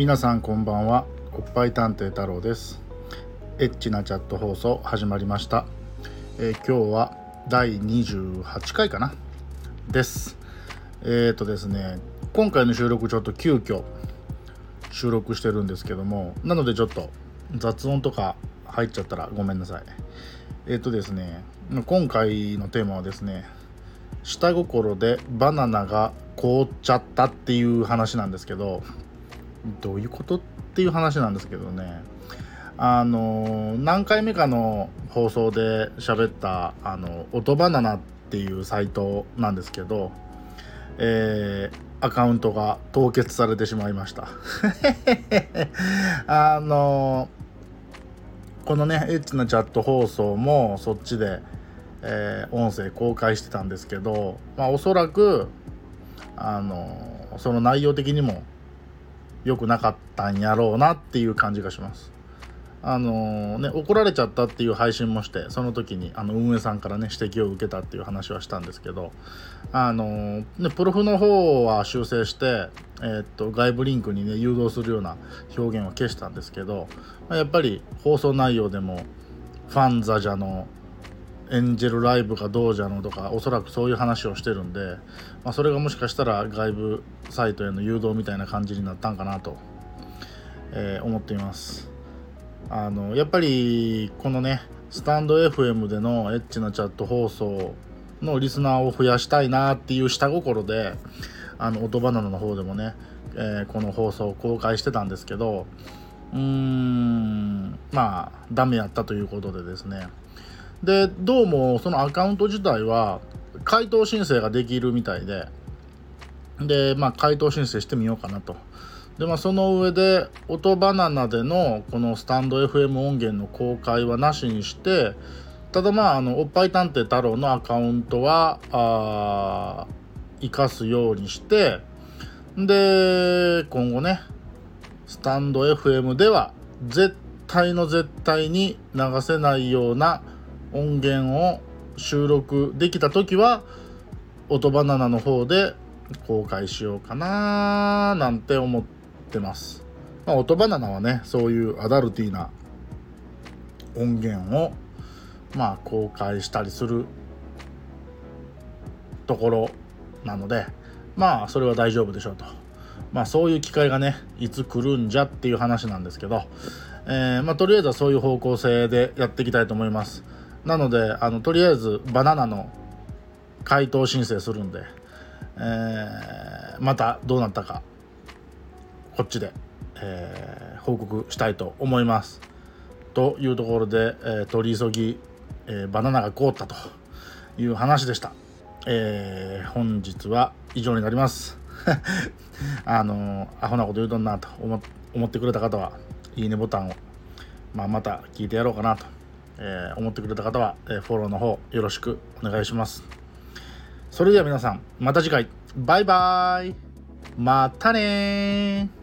皆さんこんばんは。おっぱい探偵太郎です。エッチなチャット放送始まりました、えー、今日は第28回かな？です。えっ、ー、とですね今回の収録ちょっと急遽収録してるんですけどもなのでちょっと雑音とか入っちゃったらごめんなさい。えっ、ー、とですね今回のテーマはですね下心でバナナが凍っちゃったっていう話なんですけどどういうことっていう話なんですけどね。あの何回目かの放送で喋ったあの音バナナっていうサイトなんですけど、えー、アカウントが凍結されてしまいました。あのこのねエッチなチャット放送もそっちで、えー、音声公開してたんですけどまあおそらくあのその内容的にも良くなかったんやろうなっていう感じがします。あのね、怒られちゃったっていう配信もしてその時にあの運営さんからね指摘を受けたっていう話はしたんですけどあのねプロフの方は修正して、えー、っと外部リンクにね誘導するような表現は消したんですけどやっぱり放送内容でもファンザジャのエンジェルライブがどうじゃのとかおそらくそういう話をしてるんで、まあ、それがもしかしたら外部サイトへの誘導みたいな感じになったんかなと、えー、思っています。あのやっぱりこのねスタンド FM でのエッチなチャット放送のリスナーを増やしたいなっていう下心であの音バナナの方でもね、えー、この放送を公開してたんですけどうーんまあダメやったということでですねでどうもそのアカウント自体は回答申請ができるみたいで。でまあ回答申請してみようかなと。でまあその上で音バナナでのこのスタンド FM 音源の公開はなしにしてただまああのおっぱい探偵太郎のアカウントはあ生かすようにしてで今後ねスタンド FM では絶対の絶対に流せないような音源を収録できた時は音バナナの方で公開しようかななんて思ってます。まあ、音バナナはねそういうアダルティーな音源をまあ公開したりするところなのでまあそれは大丈夫でしょうと。まあそういう機会がねいつ来るんじゃっていう話なんですけど、えー、まあとりあえずはそういう方向性でやっていきたいと思います。なのであのとりあえずバナナの回答申請するんで、えー、またどうなったかこっちで、えー、報告したいと思います。というところで、えー、取り急ぎ、えバナナが凍ったという話でした。え本日は以上になります。あのアホなこと言うとんなと思思ってくれた方はいいねボタンを、まあ、また聞いてやろうかなとえー、思ってくれた方は、えー、フォローの方よろしくお願いします。それでは皆さん、また次回、バイバーイ。またね